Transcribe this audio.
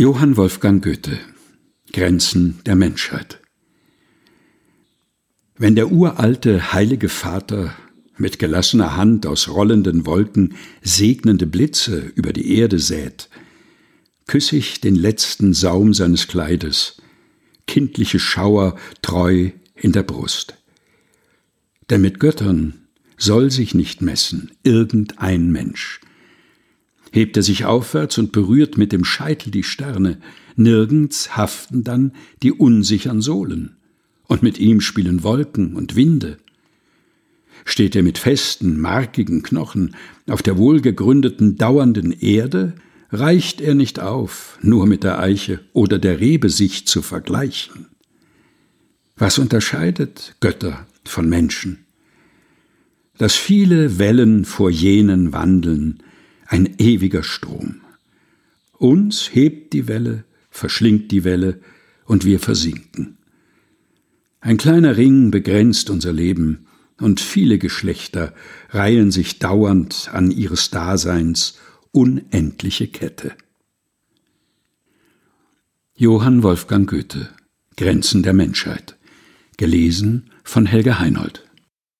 Johann Wolfgang Goethe Grenzen der Menschheit Wenn der uralte heilige Vater mit gelassener Hand aus rollenden Wolken segnende Blitze über die Erde sät, küss ich den letzten Saum seines Kleides, kindliche Schauer treu in der Brust. Denn mit Göttern soll sich nicht messen irgendein Mensch, hebt er sich aufwärts und berührt mit dem Scheitel die Sterne, nirgends haften dann die unsichern Sohlen, und mit ihm spielen Wolken und Winde. Steht er mit festen, markigen Knochen auf der wohlgegründeten, dauernden Erde, reicht er nicht auf, nur mit der Eiche oder der Rebe sich zu vergleichen. Was unterscheidet Götter von Menschen? Dass viele Wellen vor jenen wandeln, ein ewiger Strom. Uns hebt die Welle, verschlingt die Welle, und wir versinken. Ein kleiner Ring begrenzt unser Leben, und viele Geschlechter reihen sich dauernd an ihres Daseins unendliche Kette. Johann Wolfgang Goethe Grenzen der Menschheit gelesen von Helge Heinold